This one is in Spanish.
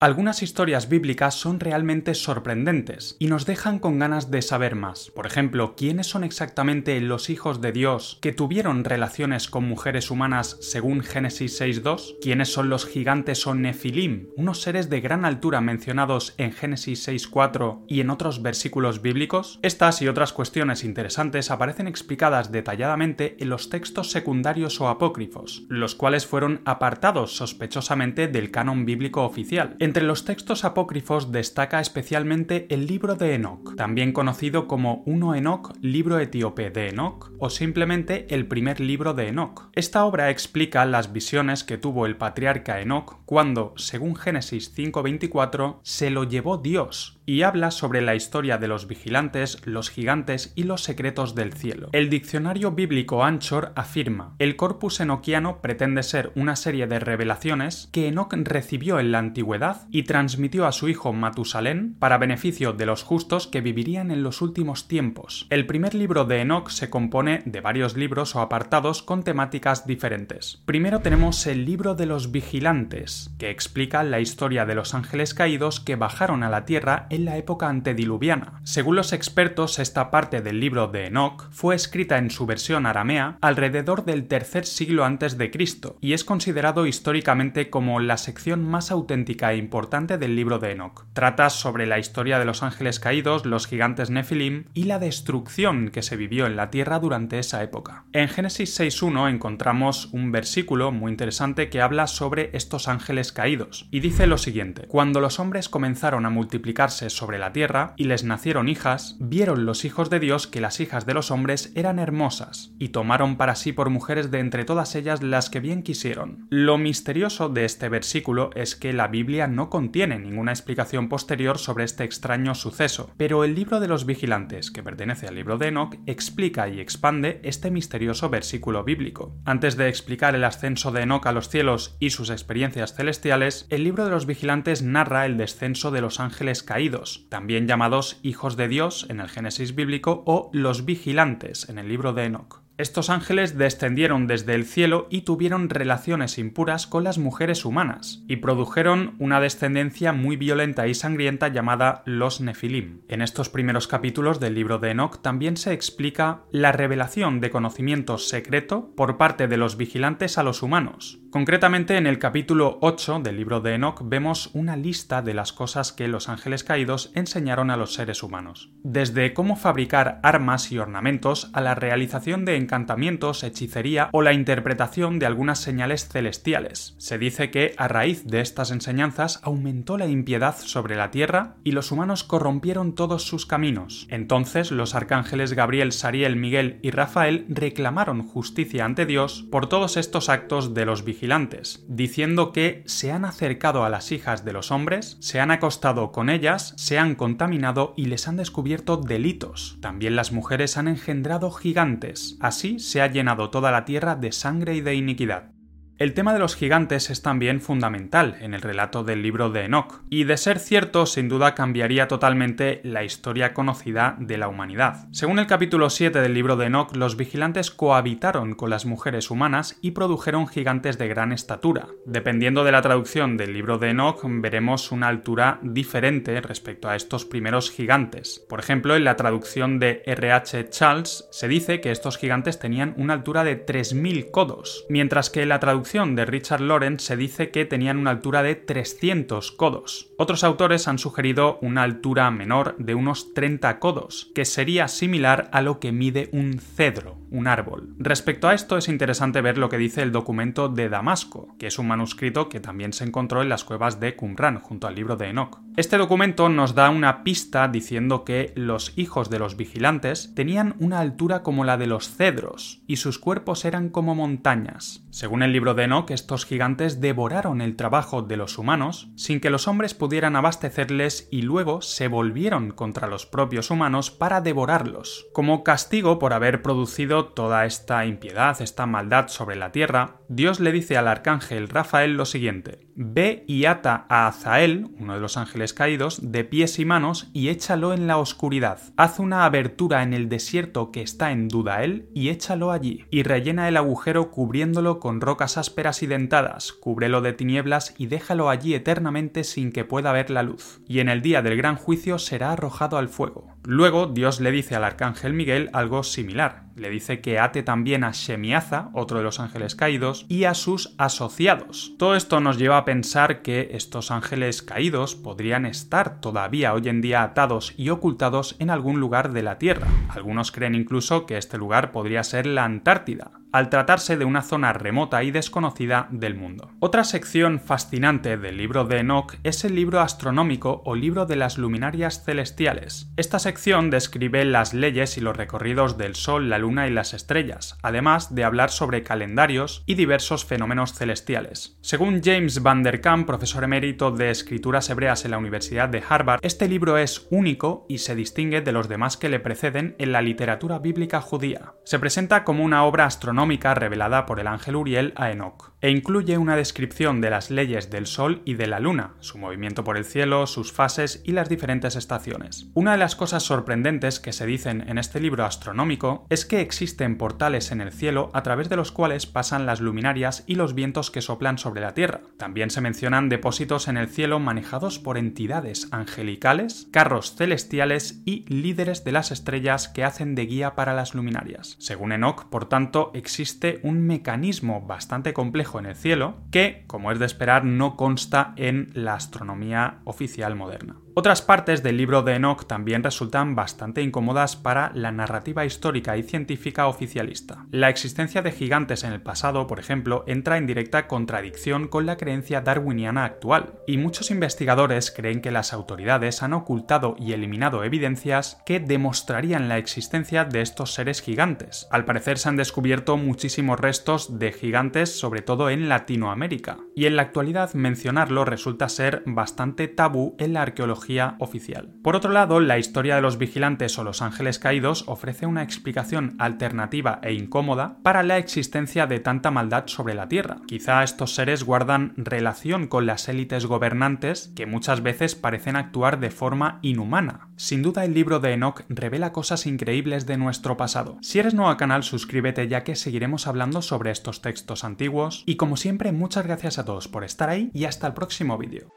Algunas historias bíblicas son realmente sorprendentes y nos dejan con ganas de saber más. Por ejemplo, ¿quiénes son exactamente los hijos de Dios que tuvieron relaciones con mujeres humanas según Génesis 6.2? ¿Quiénes son los gigantes o nefilim, unos seres de gran altura mencionados en Génesis 6.4 y en otros versículos bíblicos? Estas y otras cuestiones interesantes aparecen explicadas detalladamente en los textos secundarios o apócrifos, los cuales fueron apartados sospechosamente del canon bíblico oficial entre los textos apócrifos destaca especialmente el libro de Enoch, también conocido como 1 Enoch, libro etíope de Enoch, o simplemente el primer libro de Enoch. Esta obra explica las visiones que tuvo el patriarca Enoch cuando, según Génesis 5:24, se lo llevó Dios y habla sobre la historia de los vigilantes, los gigantes y los secretos del cielo. El diccionario bíblico Anchor afirma, el corpus enoquiano pretende ser una serie de revelaciones que Enoch recibió en la antigüedad y transmitió a su hijo Matusalén para beneficio de los justos que vivirían en los últimos tiempos. El primer libro de Enoch se compone de varios libros o apartados con temáticas diferentes. Primero tenemos el libro de los vigilantes, que explica la historia de los ángeles caídos que bajaron a la tierra en la época antediluviana. Según los expertos, esta parte del libro de Enoch fue escrita en su versión aramea alrededor del tercer siglo antes de Cristo y es considerado históricamente como la sección más auténtica e importante del libro de Enoch. Trata sobre la historia de los ángeles caídos, los gigantes Nephilim y la destrucción que se vivió en la tierra durante esa época. En Génesis 6.1 encontramos un versículo muy interesante que habla sobre estos ángeles caídos y dice lo siguiente: Cuando los hombres comenzaron a multiplicarse sobre la tierra, y les nacieron hijas, vieron los hijos de Dios que las hijas de los hombres eran hermosas, y tomaron para sí por mujeres de entre todas ellas las que bien quisieron. Lo misterioso de este versículo es que la Biblia contiene ninguna explicación posterior sobre este extraño suceso, pero el libro de los vigilantes, que pertenece al libro de Enoch, explica y expande este misterioso versículo bíblico. Antes de explicar el ascenso de Enoch a los cielos y sus experiencias celestiales, el libro de los vigilantes narra el descenso de los ángeles caídos, también llamados hijos de Dios en el Génesis bíblico o los vigilantes en el libro de Enoch. Estos ángeles descendieron desde el cielo y tuvieron relaciones impuras con las mujeres humanas, y produjeron una descendencia muy violenta y sangrienta llamada los Nefilim. En estos primeros capítulos del libro de Enoch también se explica la revelación de conocimiento secreto por parte de los vigilantes a los humanos. Concretamente en el capítulo 8 del libro de Enoch vemos una lista de las cosas que los ángeles caídos enseñaron a los seres humanos. Desde cómo fabricar armas y ornamentos a la realización de encantamientos, hechicería o la interpretación de algunas señales celestiales. Se dice que a raíz de estas enseñanzas aumentó la impiedad sobre la tierra y los humanos corrompieron todos sus caminos. Entonces los arcángeles Gabriel, Sariel, Miguel y Rafael reclamaron justicia ante Dios por todos estos actos de los vigilantes, diciendo que se han acercado a las hijas de los hombres, se han acostado con ellas, se han contaminado y les han descubierto delitos. También las mujeres han engendrado gigantes, Así se ha llenado toda la tierra de sangre y de iniquidad. El tema de los gigantes es también fundamental en el relato del libro de Enoch, y de ser cierto, sin duda cambiaría totalmente la historia conocida de la humanidad. Según el capítulo 7 del libro de Enoch, los vigilantes cohabitaron con las mujeres humanas y produjeron gigantes de gran estatura. Dependiendo de la traducción del libro de Enoch, veremos una altura diferente respecto a estos primeros gigantes. Por ejemplo, en la traducción de R.H. Charles se dice que estos gigantes tenían una altura de 3.000 codos, mientras que en la traducción de Richard Lawrence se dice que tenían una altura de 300 codos. Otros autores han sugerido una altura menor de unos 30 codos, que sería similar a lo que mide un cedro, un árbol. Respecto a esto es interesante ver lo que dice el documento de Damasco, que es un manuscrito que también se encontró en las cuevas de Qumran junto al libro de Enoch. Este documento nos da una pista diciendo que los hijos de los vigilantes tenían una altura como la de los cedros y sus cuerpos eran como montañas. Según el libro de Enoch, estos gigantes devoraron el trabajo de los humanos sin que los hombres pudieran abastecerles y luego se volvieron contra los propios humanos para devorarlos. Como castigo por haber producido toda esta impiedad, esta maldad sobre la tierra, Dios le dice al arcángel Rafael lo siguiente: ve y ata a Azael, uno de los ángeles caídos, de pies y manos y échalo en la oscuridad. Haz una abertura en el desierto que está en Dudael y échalo allí. Y rellena el agujero cubriéndolo con rocas ásperas y dentadas, cúbrelo de tinieblas y déjalo allí eternamente sin que pueda ver la luz. Y en el día del gran juicio será arrojado al fuego. Luego Dios le dice al arcángel Miguel algo similar. Le dice que ate también a Shemiaza, otro de los ángeles caídos, y a sus asociados. Todo esto nos lleva a pensar que estos ángeles caídos podrían estar todavía hoy en día atados y ocultados en algún lugar de la Tierra. Algunos creen incluso que este lugar podría ser la Antártida, al tratarse de una zona remota y desconocida del mundo. Otra sección fascinante del libro de Enoch es el libro astronómico o libro de las luminarias celestiales. Esta sección describe las leyes y los recorridos del Sol, la Luna y las estrellas, además de hablar sobre calendarios y diversos fenómenos celestiales. Según James Van Der Kamp, profesor emérito de escrituras hebreas en la Universidad de Harvard, este libro es único y se distingue de los demás que le preceden en la literatura bíblica judía. Se presenta como una obra astronómica revelada por el ángel Uriel a Enoch, e incluye una descripción de las leyes del Sol y de la Luna, su movimiento por el cielo, sus fases y las diferentes estaciones. Una de las cosas sorprendentes que se dicen en este libro astronómico es que existen portales en el cielo a través de los cuales pasan las luminarias y los vientos que soplan sobre la Tierra. También se mencionan depósitos en el cielo manejados por entidades angelicales, carros celestiales y líderes de las estrellas que hacen de guía para las luminarias. Según Enoch, por tanto, existe un mecanismo bastante complejo en el cielo que, como es de esperar, no consta en la astronomía oficial moderna. Otras partes del libro de Enoch también resultan bastante incómodas para la narrativa histórica y científica oficialista. La existencia de gigantes en el pasado, por ejemplo, entra en directa contradicción con la creencia darwiniana actual, y muchos investigadores creen que las autoridades han ocultado y eliminado evidencias que demostrarían la existencia de estos seres gigantes. Al parecer se han descubierto muchísimos restos de gigantes, sobre todo en Latinoamérica, y en la actualidad mencionarlo resulta ser bastante tabú en la arqueología oficial. Por otro lado, la historia de los vigilantes o los ángeles caídos ofrece una explicación alternativa e incómoda para la existencia de tanta maldad sobre la Tierra. Quizá estos seres guardan relación con las élites gobernantes que muchas veces parecen actuar de forma inhumana. Sin duda el libro de Enoch revela cosas increíbles de nuestro pasado. Si eres nuevo al canal, suscríbete ya que seguiremos hablando sobre estos textos antiguos y como siempre muchas gracias a todos por estar ahí y hasta el próximo vídeo.